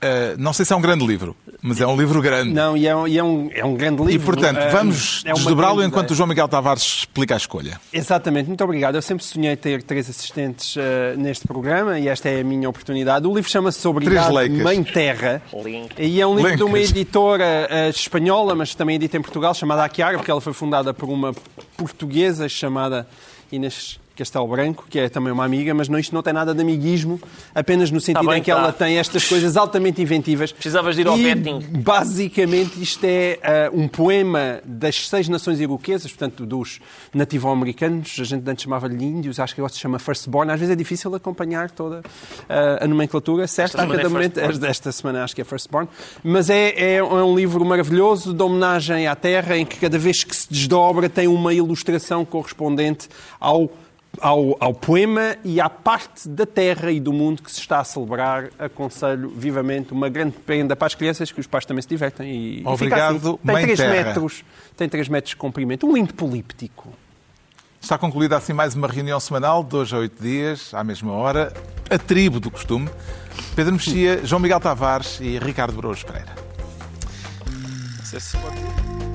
eh, não sei se é um grande livro, Mas é um livro grande. Não, e é um, e é um, é um grande livro. E, portanto, Ah, vamos é desdobrá-lo grande enquanto o. João Miguel Tavares explica a escolha. Exatamente, muito obrigado. Eu sempre sonhei ter três assistentes ah, neste programa e esta é a minha oportunidade. O livro chama-se Obrigado. Mãe Terra. Link. E é um livro de uma editora ah, espanhola, mas também edita em Portugal, chamada Aquiara, porque ela foi fundada por uma portuguesa chamada Inês Castelo Branco, que é também uma amiga, mas não, isto não tem nada de amiguismo, apenas no sentido bem em que que ela tá. tem estas coisas altamente inventivas. Precisavas de ir ao e, vetting. Basicamente, isto é ah, um poema das seis nações iroquesas, portanto, dos nativo-americanos, a gente antes chamava-lhe índios, acho que agora se chama firstborn. Às vezes é difícil acompanhar toda ah, a nomenclatura. Esta semana a cada é momento, firstborn. esta semana acho que é firstborn. Mas é, é, é um livro maravilhoso de homenagem à terra, em que cada vez que se desdobra tem uma ilustração correspondente ao ao, ao poema e à parte da terra e do mundo que se está a celebrar, aconselho vivamente uma grande prenda para as crianças, que os pais também se divertem. E, e Obrigado, assim. Tem Mãe 3 Terra. metros, tem 3 metros de comprimento. Um lindo políptico. Está concluída assim mais uma reunião semanal, de hoje a oito dias, à mesma hora, a tribo do costume. Pedro Mexia, João Miguel Tavares e Ricardo Brouos Pereira. Não sei se pode-